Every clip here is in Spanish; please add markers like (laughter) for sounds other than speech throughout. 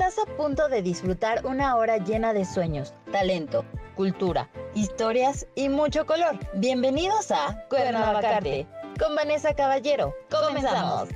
Estás a punto de disfrutar una hora llena de sueños, talento, cultura, historias y mucho color. Bienvenidos a Cuernavacarte con Vanessa Caballero. Comenzamos.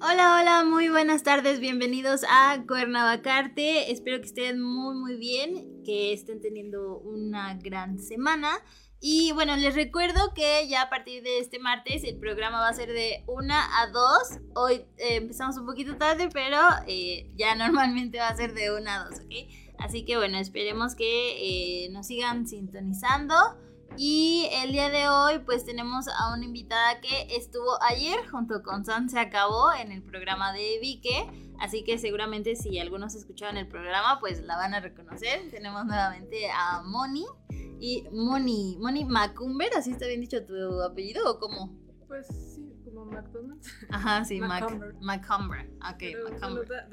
Hola, hola, muy buenas tardes, bienvenidos a Cuernavacarte. Espero que estén muy, muy bien, que estén teniendo una gran semana. Y bueno, les recuerdo que ya a partir de este martes el programa va a ser de 1 a 2. Hoy eh, empezamos un poquito tarde, pero eh, ya (laughs) normalmente va a ser de 1 a 2, ¿ok? Así que bueno, esperemos que eh, nos sigan sintonizando. Y el día de hoy pues tenemos a una invitada que estuvo ayer junto con San Se Acabó en el programa de Vique. Así que seguramente si algunos escuchaban el programa pues la van a reconocer. Tenemos nuevamente a Moni. Y Moni, Moni Macumber, ¿así está bien dicho tu apellido o cómo? Pues sí, como McDonald's. Ajá, sí, Macumber. Macumber. Ok, Pero, Macumber. ta-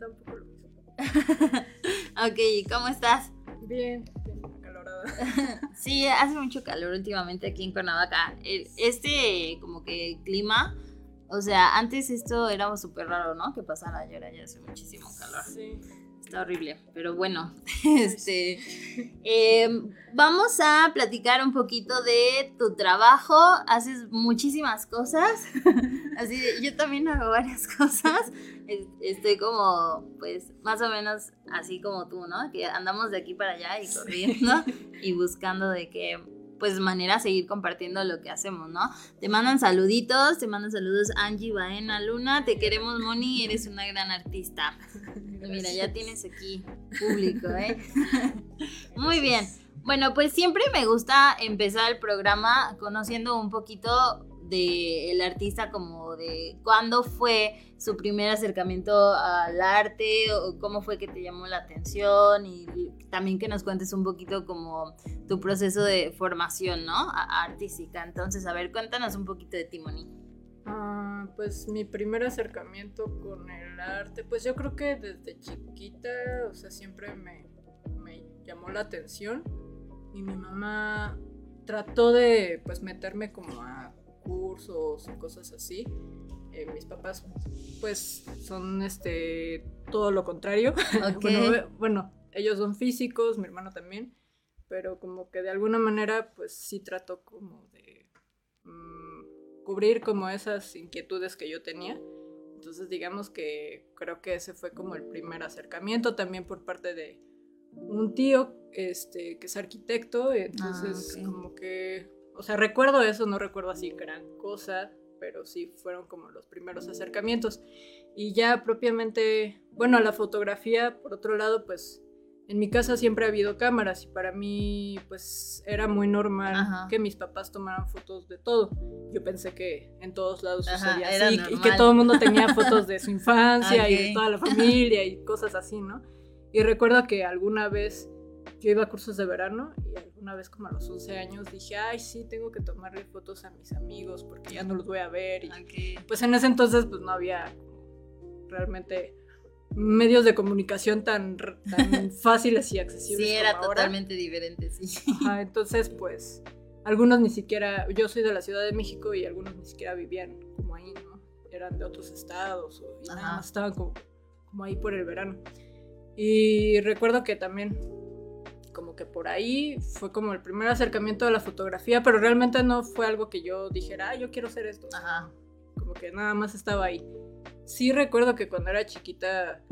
tampoco lo mismo. (laughs) ok, ¿cómo estás? Bien, bien acalorada. (laughs) Sí, hace mucho calor últimamente aquí en Cuernavaca. Este como que clima, o sea, antes esto era súper raro, ¿no? Que pasara y ahora ya hace muchísimo calor. Sí. Está horrible, pero bueno, (laughs) este, eh, vamos a platicar un poquito de tu trabajo. Haces muchísimas cosas, (laughs) así de- yo también hago varias cosas. Es- Estoy como, pues, más o menos así como tú, ¿no? Que andamos de aquí para allá y corriendo y buscando de qué, pues, manera seguir compartiendo lo que hacemos, ¿no? Te mandan saluditos, te mandan saludos Angie Baena Luna, te queremos Moni, eres una gran artista. (laughs) Mira, ya tienes aquí público, ¿eh? (laughs) Muy bien. Bueno, pues siempre me gusta empezar el programa conociendo un poquito del artista, como de cuándo fue su primer acercamiento al arte o cómo fue que te llamó la atención y también que nos cuentes un poquito como tu proceso de formación, ¿no? Artística. Entonces, a ver, cuéntanos un poquito de Timoni. Ah, pues mi primer acercamiento con el arte, pues yo creo que desde chiquita, o sea, siempre me, me llamó la atención y mi mamá trató de pues meterme como a cursos y cosas así. Eh, mis papás pues son este todo lo contrario. (laughs) Ok. bueno, bueno, ellos son físicos, mi hermano también, pero como que de alguna manera pues sí trató como de mm, cubrir como esas inquietudes que yo tenía. Entonces digamos que creo que ese fue como el primer acercamiento también por parte de un tío este, que es arquitecto, entonces Ah, ok. como que, o sea, recuerdo eso, no recuerdo así gran cosa, pero sí fueron como los primeros acercamientos. Y ya propiamente, bueno, la fotografía, por otro lado, pues en mi casa siempre ha habido cámaras y para mí pues era muy normal Ajá. que mis papás tomaran fotos de todo. Yo pensé que en todos lados Ajá, sucedía así y normal. que todo el mundo tenía (laughs) fotos de su infancia y de toda la familia y cosas así, ¿no? Y recuerdo que alguna vez yo iba a cursos de verano y alguna vez como a los 11 años dije, ay, sí, tengo que tomarle fotos a mis amigos porque ya no los voy a ver. Y pues en ese entonces pues no había realmente medios de comunicación tan, (laughs) fáciles y accesibles. Sí, era ahora. totalmente diferente, sí. Ajá, entonces pues algunos ni siquiera, yo soy de la Ciudad de México y algunos ni siquiera vivían como ahí, ¿no? Eran de otros estados o y nada más estaban como, como ahí por el verano. Y recuerdo que también como que por ahí fue como el primer acercamiento a la fotografía, pero realmente no fue algo que yo dijera, ah, yo quiero hacer esto. Ajá. Como que nada más estaba ahí. Sí recuerdo que cuando era chiquita,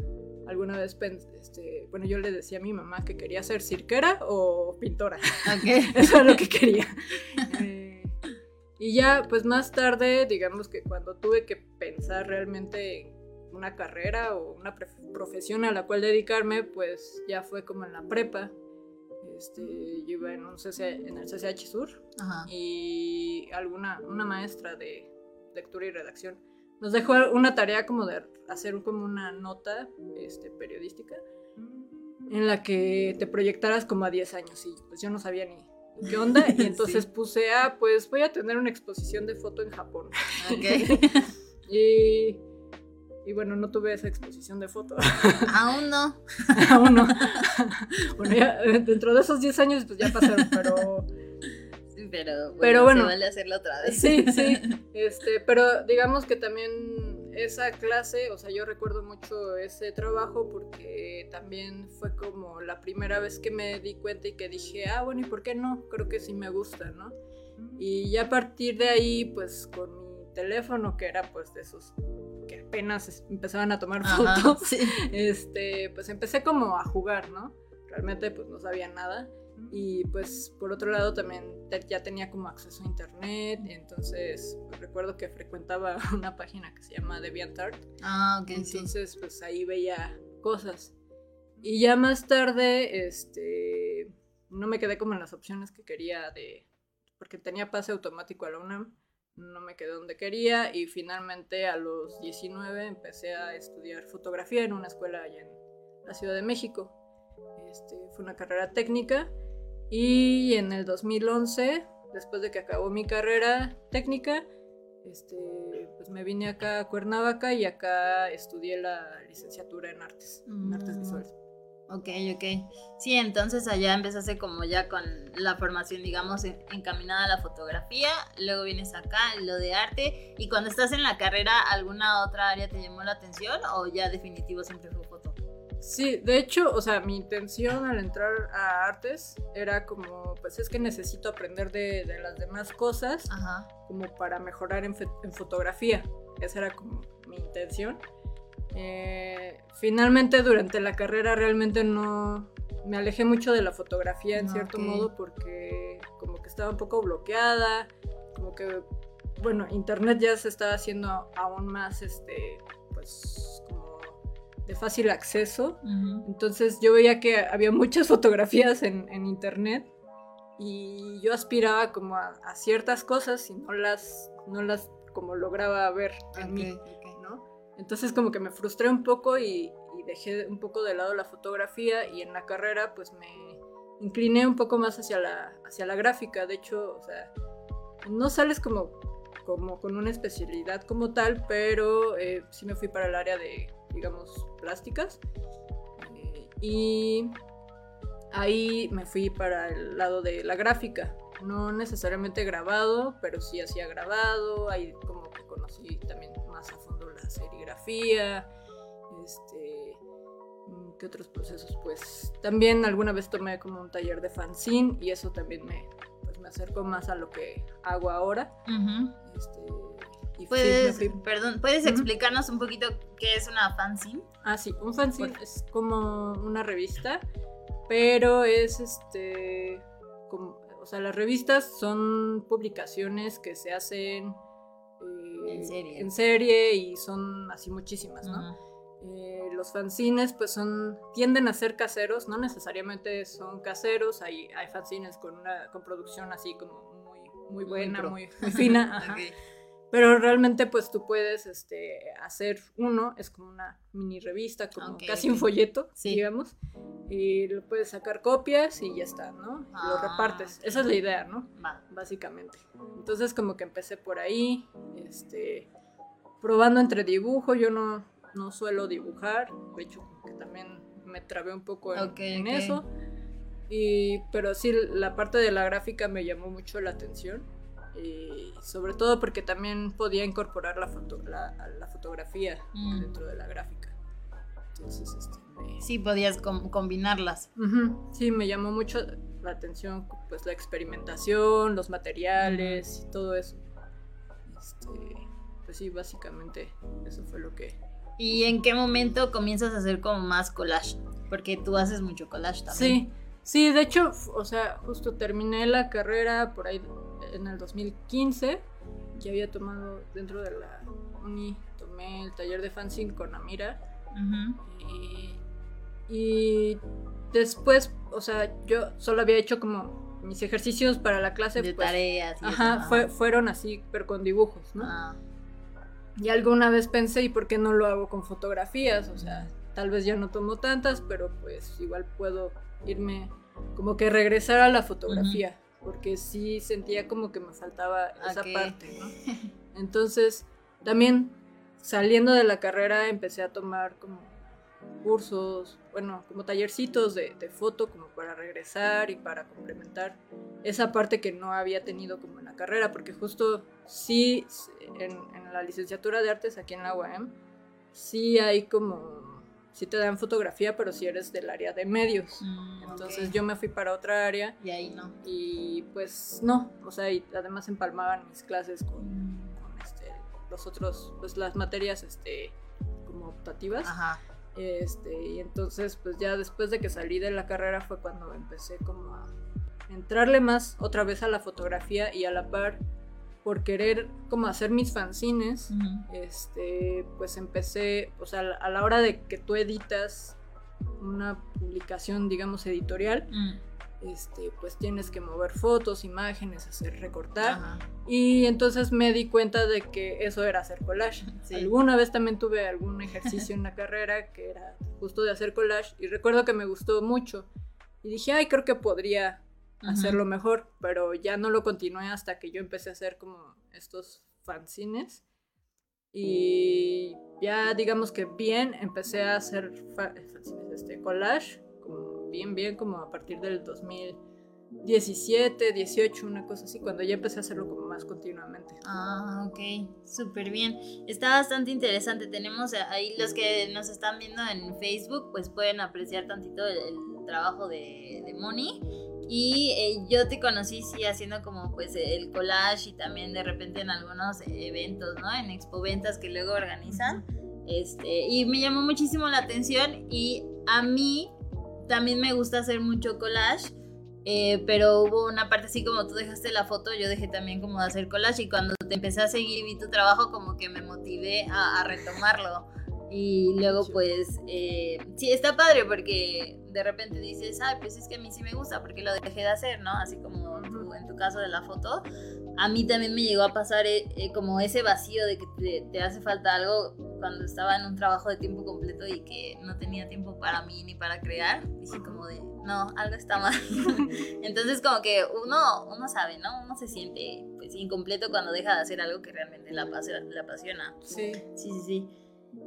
alguna vez, este, bueno, yo le decía a mi mamá que quería ser cirquera o pintora. Ok. (laughs) Eso es lo que quería. Eh, y ya, pues más tarde, digamos que cuando tuve que pensar realmente en una carrera o una profesión a la cual dedicarme, pues ya fue como en la prepa. Este, yo iba en, un CC en el CCH Sur Ajá. y alguna una maestra de lectura y redacción nos dejó una tarea como de hacer como una nota este, periodística en la que te proyectaras como a 10 años y pues yo no sabía ni qué onda y (laughs) entonces Sí. puse, ah, pues voy a tener una exposición de foto en Japón. Ok. (laughs) y, y bueno, no tuve esa exposición de foto. (laughs) Aún no. (laughs) Aún no. (laughs) bueno, ya eh, dentro de esos 10 años pues ya pasaron, pero... Sí, pero bueno, Pero bueno. se vale hacerlo otra vez. Sí, sí. Este, pero digamos que también esa clase, o sea, yo recuerdo mucho ese trabajo porque también fue como la primera vez que me di cuenta y que dije, ah, bueno, ¿y por qué no? Creo que sí me gusta, ¿no? Y ya a partir de ahí, pues con mi teléfono, que era pues de esos apenas empezaban a tomar fotos, (laughs) este, pues empecé como a jugar, ¿no? Realmente pues no sabía nada. Y pues por otro lado también ya tenía como acceso a internet, entonces pues, recuerdo que frecuentaba (laughs) una página que se llama DeviantArt. Ah, ok. Entonces pues ahí veía cosas. Y ya más tarde, este, no me quedé como en las opciones que quería de, porque tenía pase automático a la UNAM, no me quedé donde quería y finalmente a los 19 empecé a estudiar fotografía en una escuela allá en la Ciudad de México. Este, fue una carrera técnica y en el 2011, después de que acabó mi carrera técnica, este, pues me vine acá a Cuernavaca y acá estudié la licenciatura en artes, en artes mm. visuales. Ok, ok. Sí, entonces allá empezaste como ya con la formación, digamos, encaminada a la fotografía, luego vienes acá, lo de arte, y cuando estás en la carrera, ¿alguna otra área te llamó la atención o ya definitivo siempre fue foto? Sí, de hecho, o sea, mi intención al entrar a artes era como, pues es que necesito aprender de, las demás cosas como para mejorar en, en, fotografía. Esa era como mi intención. Eh, finalmente, durante la carrera realmente no me alejé mucho de la fotografía en cierto modo porque como que estaba un poco bloqueada, como que, bueno, internet ya se estaba haciendo aún más, este, pues de fácil acceso. Entonces yo veía que había muchas (laughs) fotografías en, internet y yo aspiraba como a, ciertas cosas y no las, no las como lograba ver en mí, ¿no? Entonces como que me frustré un poco y, dejé un poco de lado la fotografía y en la carrera pues me incliné un poco más hacia la, hacia la gráfica. De hecho, o sea, no sales como, como con una especialidad como tal, pero eh, sí me fui para el área de digamos, plásticas. Eh, y ahí me fui para el lado de la gráfica. No necesariamente grabado, pero sí hacía grabado. Ahí como conocí también más a fondo la serigrafía. Este, mm, ¿Qué otros procesos? Pues también alguna vez tomé como un taller de fanzine y eso también me, pues, me acercó más a lo que hago ahora. este, ¿Puedes, perdón, ¿puedes explicarnos un poquito qué es una fanzine? Ah, sí, un fanzine es como una revista, pero es este, como, o sea, las revistas son publicaciones que se hacen en, serie. y son así muchísimas, ¿no? Eh, los fanzines pues son tienden a ser caseros, no necesariamente son caseros, hay, hay fanzines con una con producción así como muy, muy buena, muy, fina. (laughs) Ajá. Pero realmente pues tú puedes este, hacer uno, es como una mini revista, como casi un folleto, digamos, y lo puedes sacar copias y ya está, ¿no? lo ah, repartes. Esa es la idea, ¿no? Básicamente. Entonces como que empecé por ahí, este, probando entre dibujo, yo no, no suelo dibujar, de hecho que también me trabé un poco en, eso. Y, pero sí, la parte de la gráfica me llamó mucho la atención y sobre todo porque también podía incorporar la, foto, la, fotografía mm. dentro de la gráfica. Entonces, este, Sí, podías combinarlas. Sí, me llamó mucho la atención pues la experimentación, los materiales y todo eso. Este, pues sí, básicamente eso fue lo que... ¿Y en qué momento comienzas a hacer como más collage? Porque tú haces mucho collage también. Sí, sí, de hecho, o sea, justo terminé la carrera por ahí en el 2015, que había tomado dentro de la uni, tomé el taller de fanzine con Amira. y, después, o sea, yo solo había hecho como mis ejercicios para la clase. De pues, tareas. ajá, fueron así, pero con dibujos, ¿no? Ah. Y alguna vez pensé, ¿y por qué no lo hago con fotografías? O sea, tal vez ya no tomo tantas, pero pues igual puedo irme, como que regresar a la fotografía porque sí sentía como que me faltaba esa parte, ¿no? (laughs) Entonces, también saliendo de la carrera empecé a tomar como cursos, bueno, como tallercitos de, de, foto como para regresar y para complementar esa parte que no había tenido como en la carrera, porque justo sí, en, en la licenciatura de artes aquí en la UAM, sí hay como, sí te dan fotografía, pero si eres del área de medios. Mm, Entonces yo me fui para otra área Y ahí no. y pues no, o sea, y además empalmaban mis clases con, con, este, los otros, pues las materias este, como optativas. Ajá. Este, y entonces, pues ya después de que salí de la carrera fue cuando empecé como a entrarle más otra vez a la fotografía y a la par por querer como hacer mis fanzines, este, pues empecé, o sea, a la hora de que tú editas una publicación, digamos, editorial, Mm. este, pues tienes que mover fotos, imágenes, hacer recortar. Y entonces me di cuenta de que eso era hacer collage. (laughs) Sí. Alguna vez también tuve algún ejercicio en la (laughs) carrera que era justo de hacer collage y recuerdo que me gustó mucho. Y dije, ay, creo que podría Ujú. hacerlo mejor, pero ya no lo continué hasta que yo empecé a hacer como estos fanzines. Y ya digamos que bien, empecé a hacer fa- fanzines, este, collage, como bien, bien, como a partir del 2017, 18, una cosa así, cuando ya empecé a hacerlo como más continuamente. Ah, ok, súper bien. Está bastante interesante. Tenemos ahí los que nos están viendo en Facebook, pues pueden apreciar tantito el, el trabajo de, de Moni. Y eh, yo te conocí sí haciendo como pues el collage y también de repente en algunos eventos, ¿no? En expoventas que luego organizan. Este, y me llamó muchísimo la atención y a mí también me gusta hacer mucho collage. Eh, pero hubo una parte así como tú dejaste la foto, yo dejé también como de hacer collage y cuando te empecé a seguir y vi tu trabajo como que me motivé a, a retomarlo. Y luego pues eh, sí, está padre porque de repente dices, ay, pues es que a mí sí me gusta porque lo dejé de hacer, ¿no? Así como tú, en tu caso de la foto. A mí también me llegó a pasar eh, eh, como ese vacío de que te, te hace falta algo cuando estaba en un trabajo de tiempo completo y que no tenía tiempo para mí ni para crear. Dije como de, no, algo está mal. (laughs) Entonces como que uno, uno sabe, ¿no? Uno se siente pues incompleto cuando deja de hacer algo que realmente la, apasiona. La apasiona. Sí. Sí, sí, sí.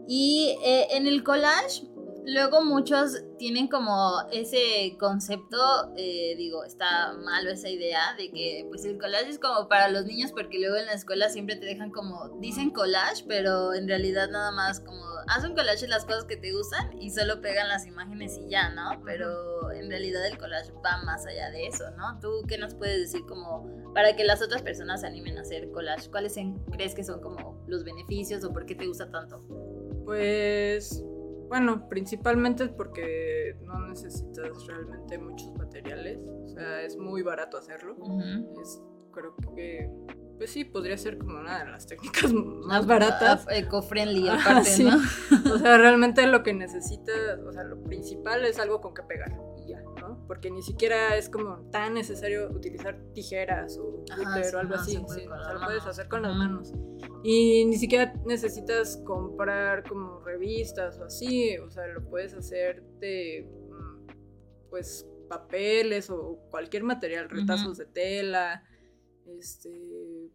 Y eh, en el collage, luego muchos tienen como ese concepto, eh, digo, está malo esa idea de que pues el collage es como para los niños porque luego en la escuela siempre te dejan como, dicen collage, pero en realidad nada más como, haz un collage de las cosas que te gustan y solo pegan las imágenes y ya, ¿no? Pero en realidad el collage va más allá de eso, ¿no? ¿Tú qué nos puedes decir como para que las otras personas se animen a hacer collage? ¿Cuáles crees que son como los beneficios o por qué te gusta tanto? Pues, bueno, principalmente porque no necesitas realmente muchos materiales. O sea, es muy barato hacerlo. Es, creo que, pues sí, podría ser como una de las técnicas (laughs) más baratas. Eco-friendly aparte, sí. ¿no? O sea, realmente lo que necesitas, o sea, lo principal es algo con que pegar. Porque ni siquiera es como tan necesario utilizar tijeras o Ajá, cúter sí, o algo no, así. se sí, o sea, lo puedes hacer con las manos. Y ni siquiera necesitas comprar como revistas o así, o sea, lo puedes hacer de, mm, pues, papeles o cualquier material, retazos de tela, este,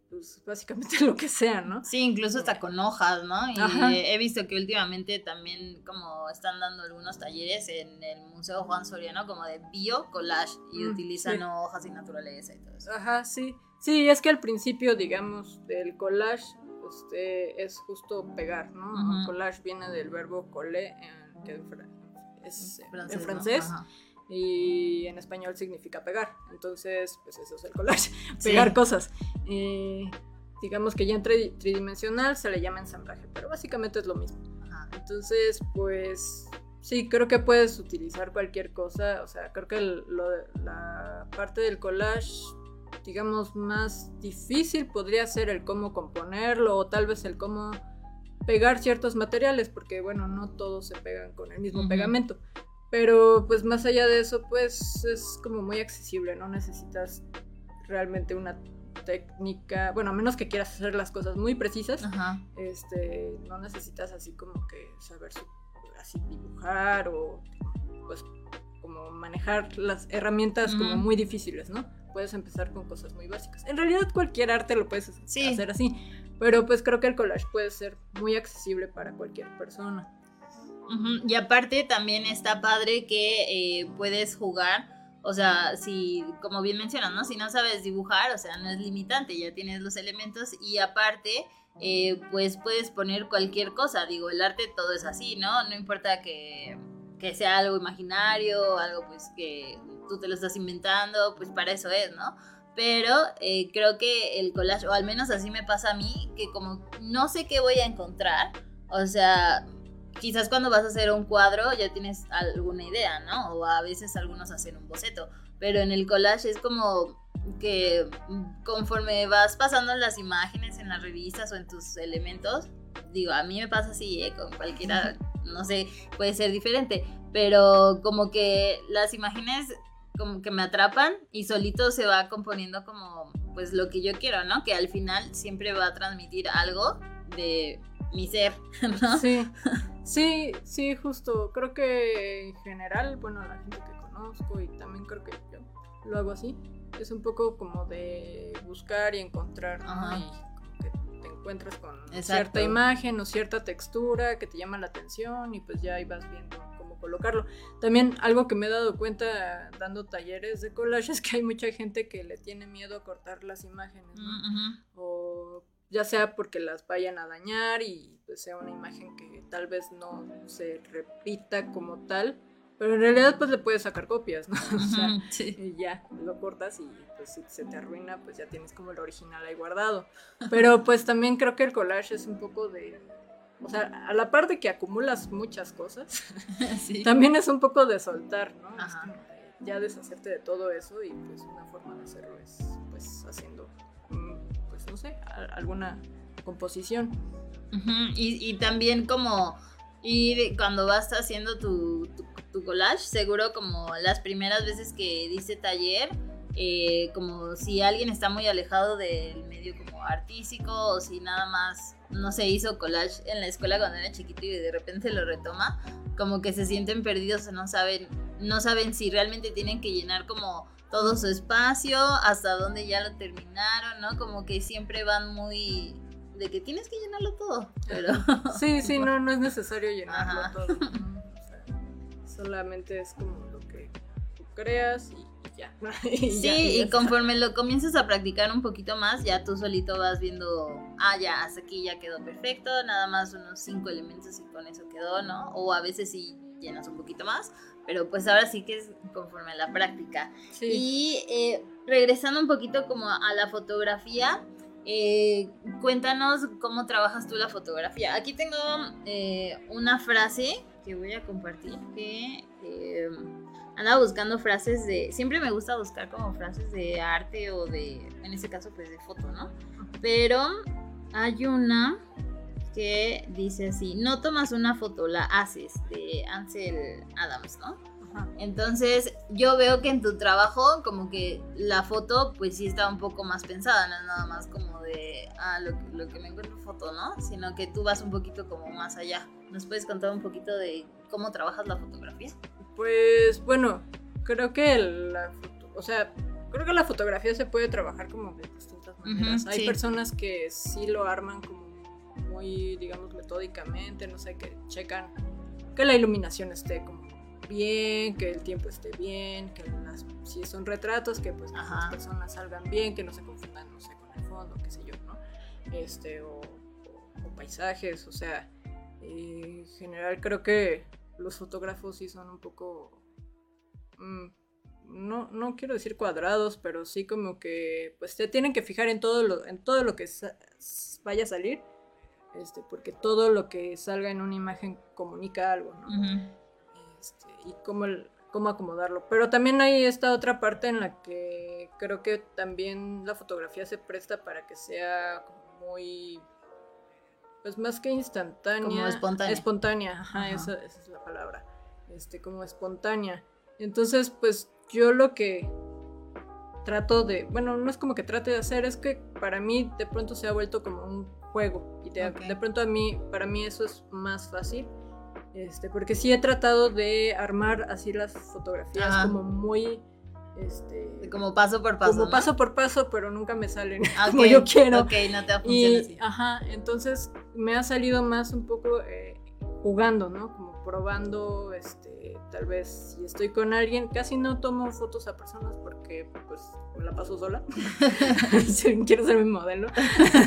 pues, básicamente (laughs) lo que sea, ¿no? Sí, incluso hasta con hojas, ¿no? Y Ajá. he visto que últimamente también como están dando algunos talleres en el Museo Juan Soriano como de bio collage y Mm, utilizan sí. hojas y naturaleza y todo eso. Ajá, sí. Sí, es que al principio, digamos, del collage este, es justo pegar, ¿no? Collage viene del verbo coller, en, que es en Francés. Y en español significa pegar. Entonces, pues eso es el collage, (laughs) Sí. pegar cosas. Eh, digamos que ya en tri- tridimensional se le llama ensamblaje, pero básicamente es lo mismo. Ajá. Entonces, pues sí, creo que puedes utilizar cualquier cosa. O sea, creo que el- lo de- la parte del collage, digamos, más difícil podría ser el cómo componerlo o tal vez el cómo pegar ciertos materiales, porque bueno, no todos se pegan con el mismo pegamento. Pero pues más allá de eso, pues es como muy accesible, no necesitas realmente una técnica, bueno, a menos que quieras hacer las cosas muy precisas, Ajá. este, no necesitas así como que saber así dibujar o pues como manejar las herramientas como muy difíciles, ¿no? Puedes empezar con cosas muy básicas. En realidad cualquier arte lo puedes Sí. hacer así, pero pues creo que el collage puede ser muy accesible para cualquier persona. Y aparte también está padre que eh, puedes jugar, o sea, si, como bien mencionas, ¿no? Si no sabes dibujar, o sea, no es limitante, ya tienes los elementos y aparte, eh, pues puedes poner cualquier cosa, digo, el arte todo es así, ¿no? No importa que, que sea algo imaginario, algo pues que tú te lo estás inventando, pues para eso es, ¿no? Pero eh, creo que el collage, o al menos así me pasa a mí, que como no sé qué voy a encontrar, o sea, quizás cuando vas a hacer un cuadro ya tienes alguna idea, ¿no? O a veces algunos hacen un boceto, pero en el collage es como que conforme vas pasando las imágenes en las revistas o en tus elementos, digo, a mí me pasa así, ¿eh? con cualquiera, no sé, puede ser diferente, pero como que las imágenes como que me atrapan y solito se va componiendo como pues lo que yo quiero, ¿no? Que al final siempre va a transmitir algo de mi ser, (laughs) ¿no? Sí, sí, sí, justo. Creo que en general, bueno, la gente que conozco y también creo que yo lo hago así, es un poco como de buscar y encontrar, ¿no? Y como que te encuentras con cierta imagen o cierta textura que te llama la atención y pues ya ahí vas viendo colocarlo. También algo que me he dado cuenta dando talleres de collage es (laughs) que hay mucha gente que le tiene miedo a cortar las imágenes, ¿no? O ya sea porque las vayan a dañar y pues sea una imagen que tal vez no se repita como tal, pero en realidad pues le puedes sacar copias, ¿no? (laughs) O sea, y ya lo cortas y pues si se te arruina pues ya tienes como el original ahí guardado. Pero pues también creo que el collage es un poco de o sea, a la par de que acumulas muchas cosas, (laughs) también es un poco de soltar, ¿no? ya deshacerte de todo eso y pues una forma de hacerlo es pues haciendo, pues no sé, alguna composición. y, también como y cuando vas haciendo tu, tu, collage, seguro como las primeras veces que dice taller, eh, como si alguien está muy alejado del medio como artístico o si nada más no se hizo collage en la escuela cuando era chiquito y de repente lo retoma, como que se sienten perdidos o no saben, no saben si realmente tienen que llenar como todo su espacio, hasta dónde ya lo terminaron, ¿no? Como que siempre van muy de que tienes que llenarlo todo, pero (laughs) sí, sí, no, no es necesario llenarlo todo. (laughs) solamente es como lo que tú creas y (laughs) sí, y, conforme lo comienzas a practicar un poquito más, ya tú solito vas viendo, ah, ya, hasta aquí ya quedó perfecto, nada más unos cinco elementos y con eso quedó, ¿no? O a veces sí llenas un poquito más, pero pues ahora sí que es conforme a la práctica. Y eh, regresando un poquito como a la fotografía, eh, cuéntanos cómo trabajas tú la fotografía. Aquí tengo eh, una frase que voy a compartir que andaba buscando frases de. Siempre me gusta buscar como frases de arte o de. En este caso, pues de foto, ¿no? Pero hay una que dice así: No tomas una foto, la haces, de Ansel Adams, ¿no? Entonces, yo veo que en tu trabajo, como que la foto, pues sí está un poco más pensada, no es nada más como de, ah, lo, lo que me encuentro foto, ¿no? Sino que tú vas un poquito como más allá. ¿Nos puedes contar un poquito de cómo trabajas la fotografía? Pues bueno, creo que la o sea, creo que la fotografía se puede trabajar como de distintas maneras. Hay personas que sí lo arman como muy, digamos, metódicamente, no sé, que checan que la iluminación esté como bien, que el tiempo esté bien, que si son retratos, que pues las personas salgan bien, que no se confundan, no sé, con el fondo, qué sé yo, ¿no? Este, o, paisajes, o sea, en general creo que los fotógrafos sí son un poco... Mm, no, no quiero decir cuadrados, pero sí como que pues te tienen que fijar en todo lo, en todo lo que vaya a salir, este, porque todo lo que salga en una imagen comunica algo, ¿no? Este, y cómo, cómo acomodarlo. Pero también hay esta otra parte en la que creo que también la fotografía se presta para que sea muy pues más que instantánea. Como espontánea. Espontánea, ajá, Esa, es la palabra. Este, como espontánea. Entonces, pues yo lo que trato de, bueno, no es como que trate de hacer, es que para mí de pronto se ha vuelto como un juego. Y de, pronto a mí, para mí eso es más fácil. Este, porque sí he tratado de armar así las fotografías como muy este, como paso por paso. Como paso por paso, pero nunca me salen (laughs) como yo quiero. Ok, no te funciona así. Ajá, entonces me ha salido más un poco eh, jugando, ¿no? Como probando, este, tal vez si estoy con alguien, casi no tomo fotos a personas porque pues me la paso sola. (laughs) (laughs) Quiero ser mi modelo.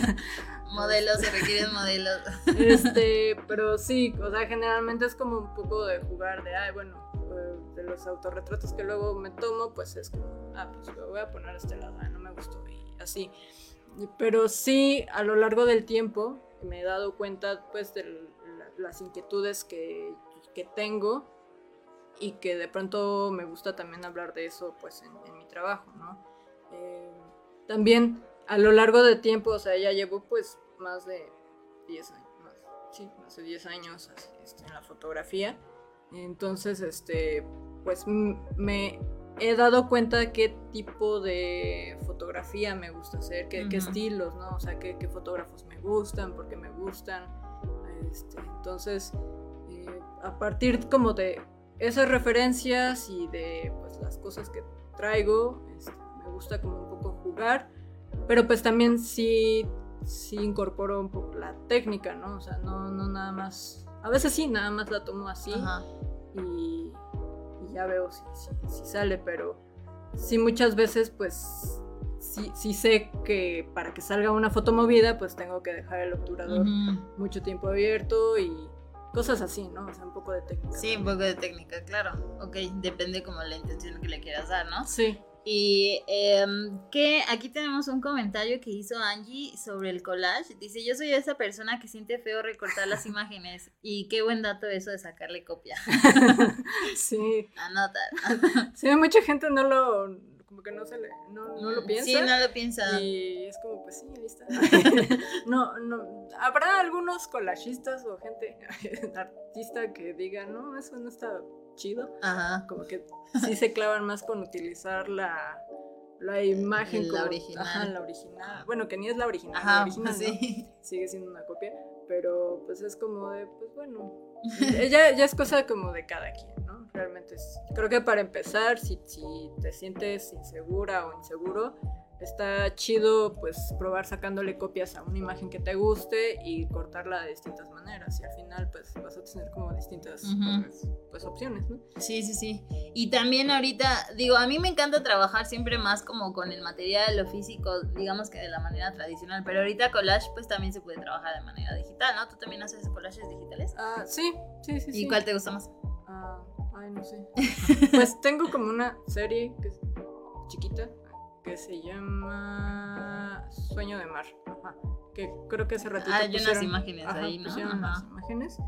(laughs) modelos, se requieren modelos. este, pero sí, o sea, generalmente es como un poco de jugar de, ay, bueno, eh, de los autorretratos que luego me tomo, pues es como, ah, pues lo voy a poner a este lado, no me gustó y así. Pero sí, a lo largo del tiempo me he dado cuenta pues de las inquietudes que, que, tengo y que de pronto me gusta también hablar de eso pues en, mi trabajo, ¿no? Eh, también a lo largo del tiempo, o sea, ya llevo pues más de 10 años, sí, más de 10 años este, en la fotografía. Entonces, este, pues me he dado cuenta de qué tipo de fotografía me gusta hacer, qué, estilos, ¿no? O sea, qué, fotógrafos me gustan, por qué me gustan. Este, entonces, eh, a partir como de esas referencias y de pues, las cosas que traigo, este, me gusta como un poco jugar, pero pues también sí, sí incorporo un poco la técnica, ¿no? O sea, no, no nada más, a veces sí, nada más la tomo así y ya veo si, si, sale, pero sí muchas veces pues sí, sí, sé que para que salga una foto movida pues tengo que dejar el obturador mucho tiempo abierto y cosas así, ¿no? O sea, un poco de técnica. Sí, un poco de técnica, claro. Ok, depende como la intención que le quieras dar, ¿no? Sí. Y em, que aquí tenemos un comentario que hizo Angie sobre el collage. Dice, yo soy esa persona que siente feo recortar las (laughs) imágenes. Y qué buen dato eso de sacarle copia. (laughs) sí. (laughs) Anota. sí, mucha gente no lo, que no se le, no, no, lo piensa. Sí, no lo piensa. Y es como, pues sí, ahí está. (laughs) (laughs) no, no, habrá algunos collagistas o gente, (laughs) artista que diga, no, eso no está chido. Ajá. Como que sí se clavan más con utilizar la, la imagen. La original. Ajá, la original. Bueno, que ni es la original. Ajá, la original sí. Sigue siendo una copia. Pero pues es como de, pues bueno. (laughs) ya, ya es cosa como de cada quien, ¿no? Realmente es. Creo que para empezar, si, si te sientes insegura o inseguro, está chido pues probar sacándole copias a una imagen que te guste y cortarla de distintas maneras y al final pues vas a tener como distintas pues, pues, opciones, ¿no? Sí, sí, sí. Y también ahorita, digo, a mí me encanta trabajar siempre más como con el material, lo físico, digamos que de la manera tradicional, pero ahorita collage pues también se puede trabajar de manera digital, ¿no? ¿Tú también haces collages digitales? Ah, sí, sí, sí. ¿Y cuál te gusta más? Ah, ay, no sé. (laughs) pues tengo como una serie que es chiquita, que se llama Sueño de Mar. Que creo que hace ratito ah, hay unas imágenes ahí, ¿no? Pusieron unas imágenes.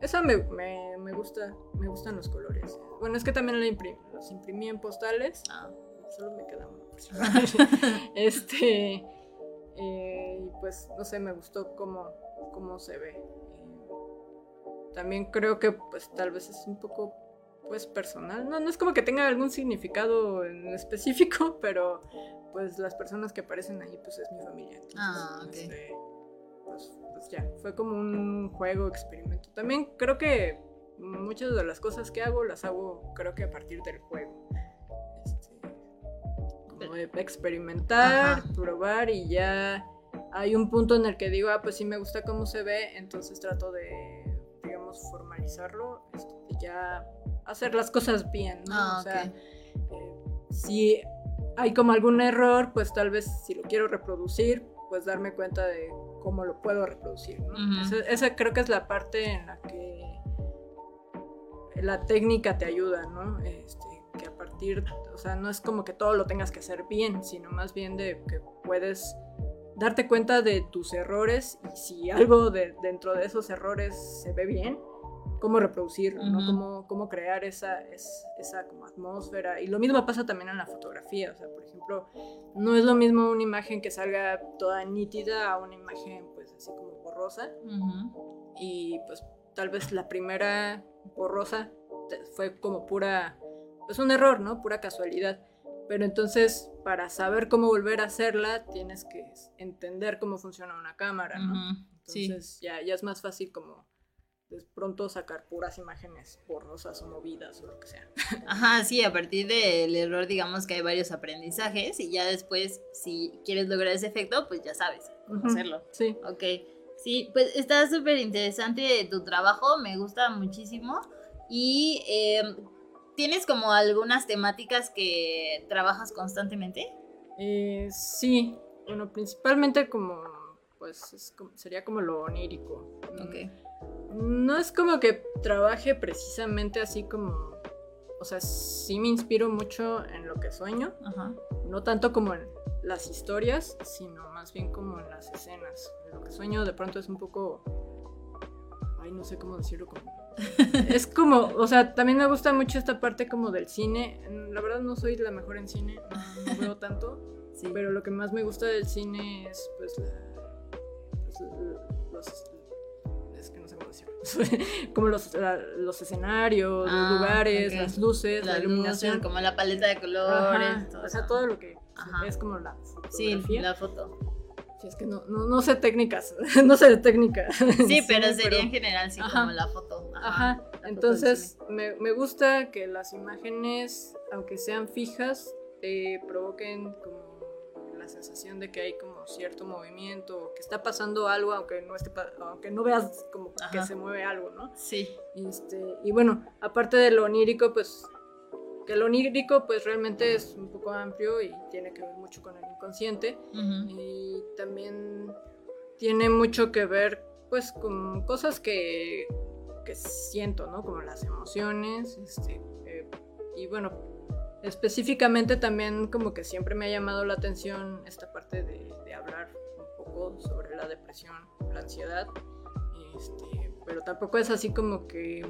Esa me, me, me, gusta, me gustan los colores. Bueno, es que también la los imprimí en postales. Ah. Solo me queda uno. (laughs) este, eh, y pues, no sé, me gustó cómo, cómo se ve. también creo que pues tal vez es un poco pues personal. No, no es como que tenga algún significado en específico, (laughs) pero pues las personas que aparecen ahí pues es mi familia. ah, ok. Este, pues, pues, ya, fue como un juego, experimento. También creo que muchas de las cosas que hago las hago creo que a partir del juego. Este, como de experimentar, probar y ya hay un punto en el que digo, ah, pues sí me gusta cómo se ve, entonces trato de, digamos, formalizarlo este, y ya hacer las cosas bien, ¿no? Ah, o sea, eh, si hay como algún error, pues tal vez si lo quiero reproducir, pues darme cuenta de cómo lo puedo reproducir, ¿no? esa, creo que es la parte en la que la técnica te ayuda, ¿no? Este, que a partir, o sea, no es como que todo lo tengas que hacer bien, sino más bien de que puedes darte cuenta de tus errores y si algo de, dentro de esos errores se ve bien, cómo reproducirlo, ¿no? Cómo, cómo crear esa, esa como atmósfera. Y lo mismo pasa también en la fotografía. O sea, por ejemplo, no es lo mismo una imagen que salga toda nítida a una imagen pues así como borrosa. Y pues tal vez la primera borrosa fue como pura, pues un error, ¿no? Pura casualidad. Pero entonces, para saber cómo volver a hacerla, tienes que entender cómo funciona una cámara, ¿no? Entonces ya, ya es más fácil como de pronto sacar puras imágenes borrosas o movidas o lo que sea. (laughs) Ajá, sí, a partir del error digamos que hay varios aprendizajes y ya después si quieres lograr ese efecto, pues ya sabes cómo hacerlo. Sí. Ok. Sí, pues está súper interesante tu trabajo, me gusta muchísimo. Y em, ¿tienes como algunas temáticas que trabajas constantemente? Eh, sí, bueno, principalmente como, pues sería como lo onírico. Ok. No es como que trabaje precisamente así como, o sea, sí me inspiro mucho en lo que sueño, Ajá. no tanto como en las historias, sino más bien como en las escenas. Lo que sueño de pronto es un poco, ay, no sé cómo decirlo, como... (laughs) es como, o sea, también me gusta mucho esta parte como del cine. La verdad no soy la mejor en cine, no, veo tanto, Sí. pero lo que más me gusta del cine es pues, la- pues, los, no sé cómo decirlo, como los, la- los escenarios, Ah, los lugares, ok. las luces, la iluminación. como la paleta de colores. Ajá, todo o sea, todo lo que Ajá. es como la Sí, la foto. Sí, es que no, no, no sé técnicas, (laughs) no sé de técnica. Sí, (laughs) pero sería en general, sí, Ajá. como la foto. Ajá, la foto del entonces me, me gusta que las imágenes, aunque sean fijas, te provoquen como la sensación de que hay como cierto movimiento, o que está pasando algo, aunque no esté aunque no veas como que se mueve algo, ¿no? Sí. Este, y bueno, aparte de lo onírico, pues que lo onírico pues realmente es un poco amplio y tiene que ver mucho con el inconsciente y también tiene mucho que ver pues con cosas que, que siento, ¿no? Como las emociones, este, eh, y bueno, específicamente también como que siempre me ha llamado la atención esta parte de, de hablar un poco sobre la depresión, la ansiedad, este, pero tampoco es así como que,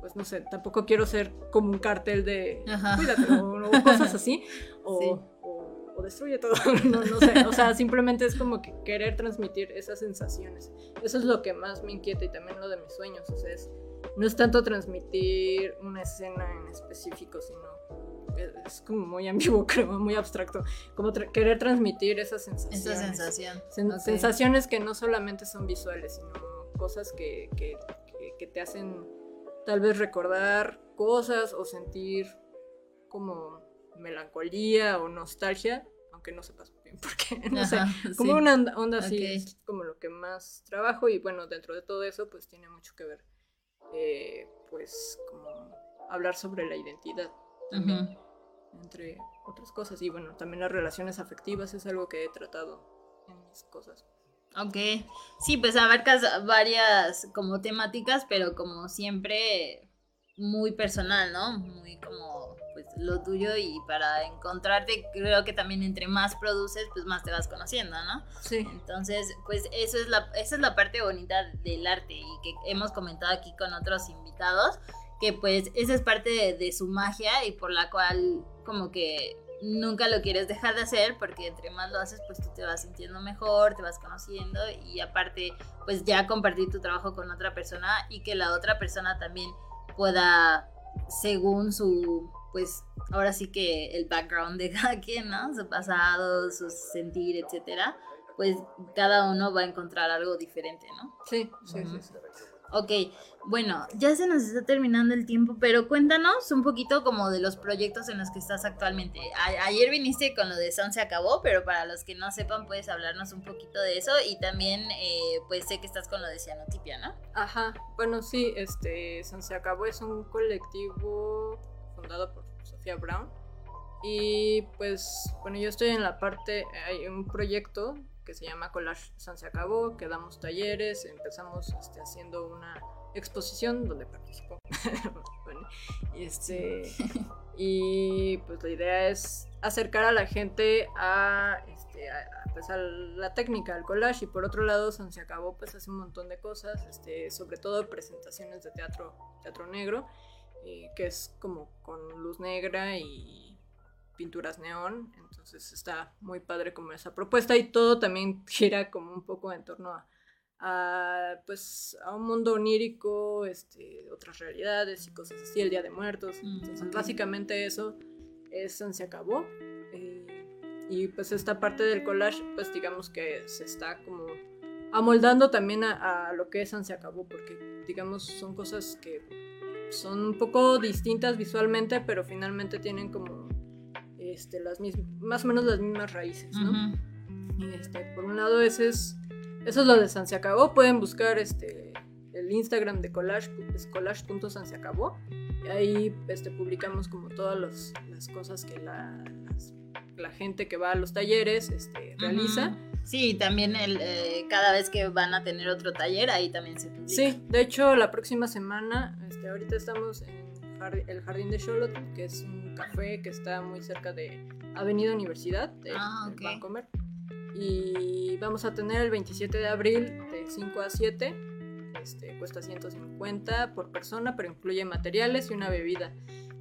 pues no sé, tampoco quiero ser como un cartel de Ajá. cuídate o, o cosas así, (laughs) o, Sí. o- o destruye todo, (laughs) no, no sé, o sea, simplemente es como que querer transmitir esas sensaciones. Eso es lo que más me inquieta y también lo de mis sueños, o sea, es, no es tanto transmitir una escena en específico, sino es, como muy (laughs) ambiguo, creo, muy abstracto, como tra- querer transmitir esas sensaciones. Esa sensación. Sen-. Sensaciones que no solamente son visuales, sino cosas que, que- que- que te hacen tal vez recordar cosas o sentir como melancolía o nostalgia, aunque no sepas bien (laughs) por qué, no sé. Como sí. una onda, onda así es como lo que más trabajo y bueno, dentro de todo eso pues tiene mucho que ver, eh, pues como hablar sobre la identidad también entre otras cosas. Y bueno, también las relaciones afectivas es algo que he tratado en mis cosas. Ok, sí, pues abarcas varias como temáticas, pero como siempre muy personal, ¿no? Muy como pues lo tuyo y para encontrarte creo que también entre más produces pues más te vas conociendo, ¿no? Sí. Entonces pues eso es la, esa es la parte bonita del arte y que hemos comentado aquí con otros invitados, que pues esa es parte de, de su magia y por la cual como que nunca lo quieres dejar de hacer porque entre más lo haces pues tú te vas sintiendo mejor, te vas conociendo y aparte pues ya compartir tu trabajo con otra persona y que la otra persona también pueda según su pues ahora sí que el background de cada quien, ¿no? Su pasado, su sentir, etcétera, pues cada uno va a encontrar algo diferente, ¿no? Sí, sí, sí. Ok, bueno, ya se nos está terminando el tiempo, pero cuéntanos un poquito como de los proyectos en los que estás actualmente. Ayer viniste con lo de Son se acabó, pero para los que no sepan puedes hablarnos un poquito de eso y también eh, pues sé que estás con lo de Cianotipia, ¿no? Ajá. Bueno, sí, este, San Se Acabó es un colectivo fundado por Sofía Brown. Y pues, bueno, yo estoy en la parte, hay un proyecto que se llama Collage San Se Acabó, que damos talleres, empezamos este, haciendo una exposición donde participo. (laughs) Y este, y pues la idea es acercar a la gente a, este, a, pues, a la técnica, al collage, y por otro lado, San Se Acabó pues hace un montón de cosas, este, sobre todo presentaciones de teatro, teatro negro, eh, que es como con luz negra y pinturas neón, entonces está muy padre como esa propuesta y todo también gira como un poco en torno a, a, pues a un mundo onírico, este, otras realidades y cosas así, el Día de Muertos, Mm, entonces básicamente eso es Se Acabó eh, y pues esta parte del collage pues digamos que se está como amoldando también a, a lo que es Se Acabó porque digamos son cosas que son un poco distintas visualmente pero finalmente tienen como este, las mismas, más o menos las mismas raíces, ¿no? Ujú. Y este, por un lado ese es eso es lo de San Se Acabó. Pueden buscar este el Instagram de collage, es collage.sanseacabó. Y ahí este, publicamos como todas las cosas que la, la gente que va a los talleres este, realiza. Sí, también el, eh, cada vez que van a tener otro taller, ahí también se publica. Sí, de hecho, la próxima semana, este, ahorita estamos en el Jardín de Charlotte, que es un café que está muy cerca de Avenida Universidad, de, ah, okay. Y vamos a tener el 27 de abril de 5 a 7. Este, cuesta 150 por persona, pero incluye materiales y una bebida.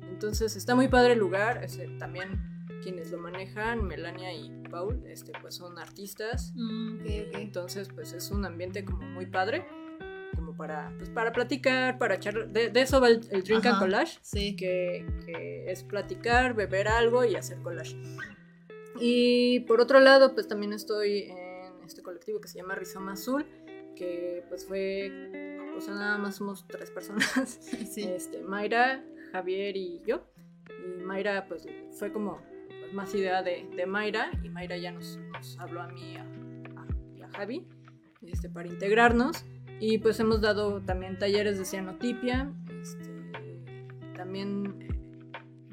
Entonces está muy padre el lugar. Este, también quienes lo manejan, Melania y Paul, este, pues son artistas. Mm, Entonces, pues es un ambiente como muy padre, como para, pues, para platicar, para echar. De, eso va el, Drink and Collage, sí. que, que, es platicar, beber algo y hacer collage. Y por otro lado, pues también estoy en este colectivo que se llama Rizoma Azul, que pues fue, o sea, nada más somos tres personas, (laughs) sí. este, Mayra, Javier y yo. Y Mayra pues fue como más idea de, de, Mayra y Mayra ya nos, nos habló a mí y a, Javi este, para integrarnos y pues hemos dado también talleres de cianotipia este, también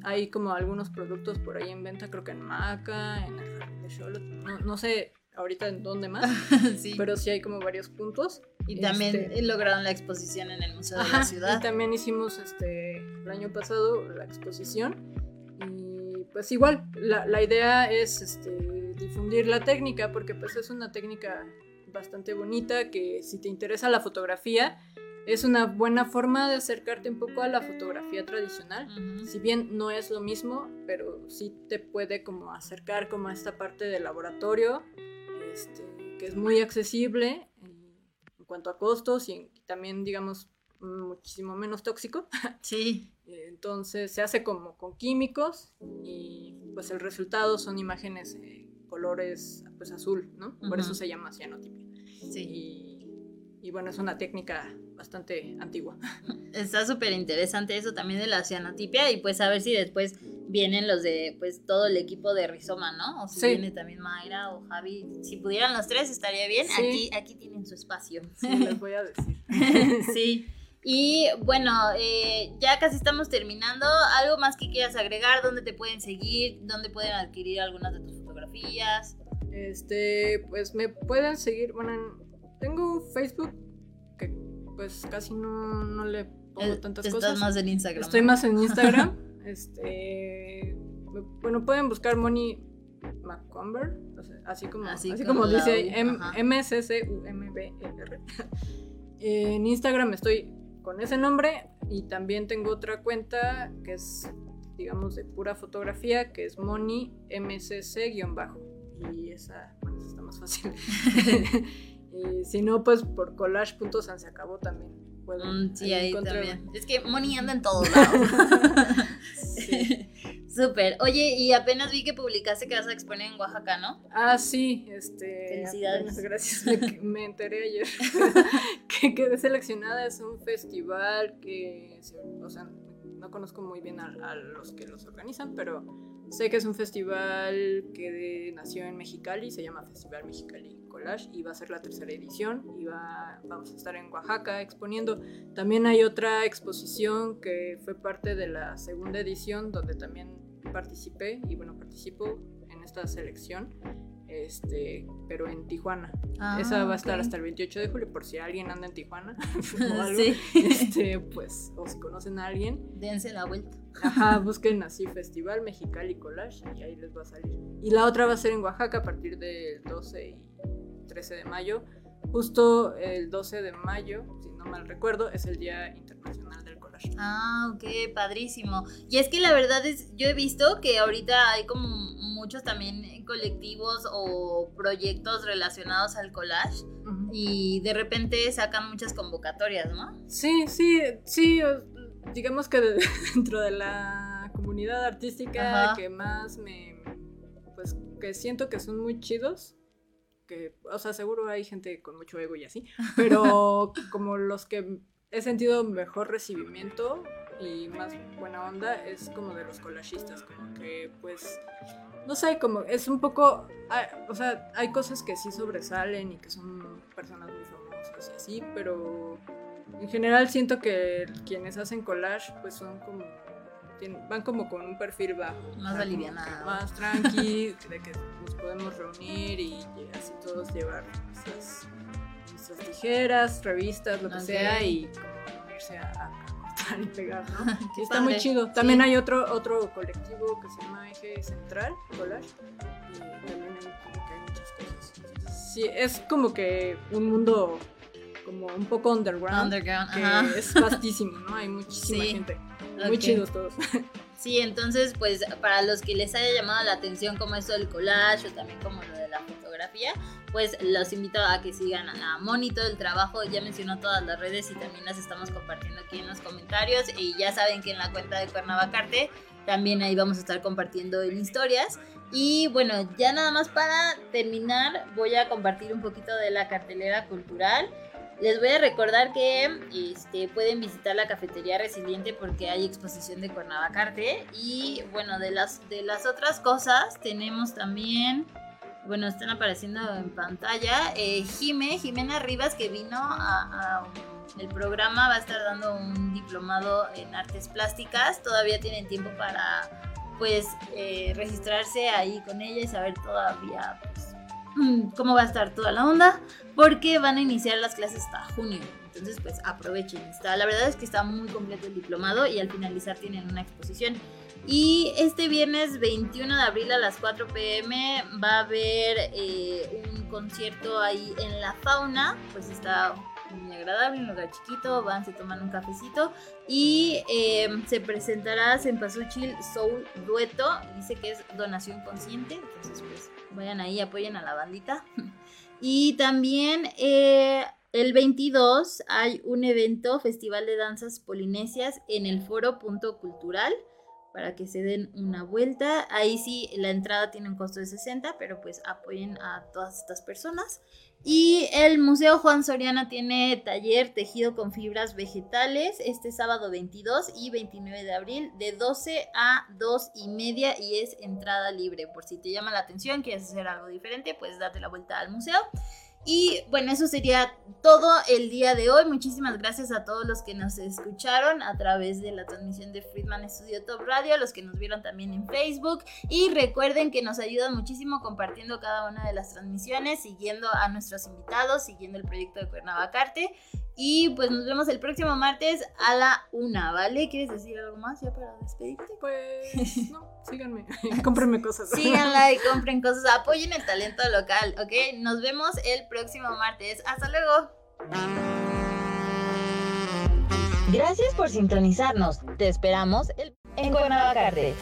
hay como algunos productos por ahí en venta creo que en Maca en el Jardín de no, no sé ahorita en dónde más (laughs) sí. pero sí hay como varios puntos y también este, lograron la exposición en el Museo de la Ciudad. Y también hicimos este el año pasado la exposición pues igual, la, idea es este, difundir la técnica, porque pues es una técnica bastante bonita, que si te interesa la fotografía, es una buena forma de acercarte un poco a la fotografía tradicional. Si bien no es lo mismo, pero sí te puede como acercar como a esta parte del laboratorio, este, que es muy accesible en cuanto a costos y también, digamos, muchísimo menos tóxico. (laughs) Sí. Entonces se hace como con químicos y pues el resultado son imágenes eh, colores pues azul, ¿no? Por eso se llama cianotipia. Sí. Y, y, bueno, es una técnica bastante antigua. (laughs) Está súper interesante eso también de la cianotipia y pues a ver si después vienen los de pues todo el equipo de Rizoma, ¿no? O si viene también Mayra o Javi. Si pudieran los tres estaría bien. Aquí, aquí tienen su espacio. Sí, les voy a decir. (laughs) sí. Y bueno, eh, ya casi estamos terminando. ¿Algo más que quieras agregar? ¿Dónde te pueden seguir? ¿Dónde pueden adquirir algunas de tus fotografías? Este, pues me pueden seguir. Bueno, tengo Facebook que pues casi no, no le pongo tantas estás cosas. más en Instagram. Estoy más en Instagram. (laughs) este, bueno, pueden buscar Moni McComber, así como, así, como, dice M-S-C-U-M-B-E-R. (laughs) en Instagram estoy con ese nombre y también tengo otra cuenta que es, digamos, de pura fotografía, que es Moni MCC-bajo. Y esa, bueno, está más fácil. (laughs) (laughs) y si no, pues por collage.san se acabó también. Mm, sí, ahí, también. Es que Moni anda en todos lados. (laughs) sí. Súper. Oye, y apenas vi que publicaste que vas a exponer en Oaxaca, ¿no? Ah, sí, este. Felicidades. Gracias. Me, enteré ayer que quedé seleccionada. Es un festival que, o sea, no conozco muy bien a, los que los organizan, pero sé que es un festival que nació en Mexicali, se llama Festival Mexicali Collage y va a ser la tercera edición y va, vamos a estar en Oaxaca exponiendo. También hay otra exposición que fue parte de la segunda edición donde también participé y bueno, participo en esta selección, este, pero en Tijuana. Ah, Esa va a estar hasta el 28 de julio, por si alguien anda en Tijuana (laughs) o (laughs) algo, sí. (laughs) este, pues, o si conocen a alguien. Dense la vuelta. Ajá, busquen así Festival Mexicali Collage y ahí les va a salir. Y la otra va a ser en Oaxaca a partir del 12 y 13 de mayo. Justo el 12 de mayo, si no mal recuerdo, es el Día Internacional del Ah, ok, padrísimo. Y es que la verdad es, yo he visto que ahorita hay como muchos también colectivos o proyectos relacionados al collage y de repente sacan muchas convocatorias, ¿no? Sí, sí, sí, digamos que (laughs) dentro de la comunidad artística que más me, pues que siento que son muy chidos, que, o sea, seguro hay gente con mucho ego y así, pero (laughs) como los que he sentido mejor recibimiento y más buena onda es como de los collagistas, como que pues, no sé, como es un poco, o sea, hay cosas que sí sobresalen y que son personas muy famosas y así, pero en general siento que quienes hacen collage pues son como van como con un perfil bajo. Más alivianado. Más tranqui, (laughs) de que nos podemos reunir y así todos llevar nuestras, tijeras, revistas, lo que sea, y como irse a, cortar y pegar, ¿no? (laughs) está muy chido. También hay otro, otro colectivo que se llama Eje Central, Collage, y también hay, como que hay muchas cosas. Sí, es como que un mundo como un poco underground, que es vastísimo, ¿no? Hay muchísima gente. Muy chidos todos. Sí, entonces, pues para los que les haya llamado la atención como eso del collage o también como lo de la fotografía, pues los invito a que sigan a Moni todo el trabajo. Ya mencionó todas las redes y también las estamos compartiendo aquí en los comentarios. Y ya saben que en la cuenta de Cuernavacarte también ahí vamos a estar compartiendo en historias. Y bueno, ya nada más para terminar, voy a compartir un poquito de la cartelera cultural. Les voy a recordar que este, pueden visitar la cafetería Resiliente porque hay exposición de Cuernavacarte. Y bueno, de las, de las otras cosas tenemos también, bueno, están apareciendo en pantalla, eh, Jime, Jimena Rivas que vino a, el programa, va a estar dando un diplomado en artes plásticas. Todavía tienen tiempo para pues eh, registrarse ahí con ella y saber todavía pues, cómo va a estar toda la onda, porque van a iniciar las clases hasta junio. Entonces, pues aprovechen. Está, la verdad es que está muy completo el diplomado y al finalizar tienen una exposición. Y este viernes 21 de abril a las 4 pm va a haber eh, un concierto ahí en la fauna. Pues está muy agradable, un lugar chiquito, van, se toman un cafecito y em, se presentará Cempasúchil Soul Dueto, dice que es donación consciente, entonces pues vayan ahí, apoyen a la bandita. (laughs) y también eh, el 22 hay un evento, Festival de Danzas Polinesias en el Foro Punto Cultural para que se den una vuelta. Ahí sí, la entrada tiene un costo de 60, pero pues apoyen a todas estas personas. Y el Museo Juan Soriana tiene taller tejido con fibras vegetales este sábado 22 y 29 de abril de 12 a 2 y media y es entrada libre. Por si te llama la atención, quieres hacer algo diferente, pues date la vuelta al museo. Y bueno, eso sería todo el día de hoy. Muchísimas gracias a todos los que nos escucharon a través de la transmisión de Friedman Studio Top Radio, los que nos vieron también en Facebook. Y recuerden que nos ayudan muchísimo compartiendo cada una de las transmisiones, siguiendo a nuestros invitados, siguiendo el proyecto de Cuernavacarte. Y pues nos vemos el próximo martes a la una, ¿vale? ¿Quieres decir algo más ya para despedirte? Pues (laughs) no, síganme, (laughs) cómprenme cosas. Síganla y (laughs) compren cosas, apoyen el talento local, ¿ok? Nos vemos el próximo martes. Hasta luego. Gracias por sintonizarnos. Te esperamos en Cuernavacarte.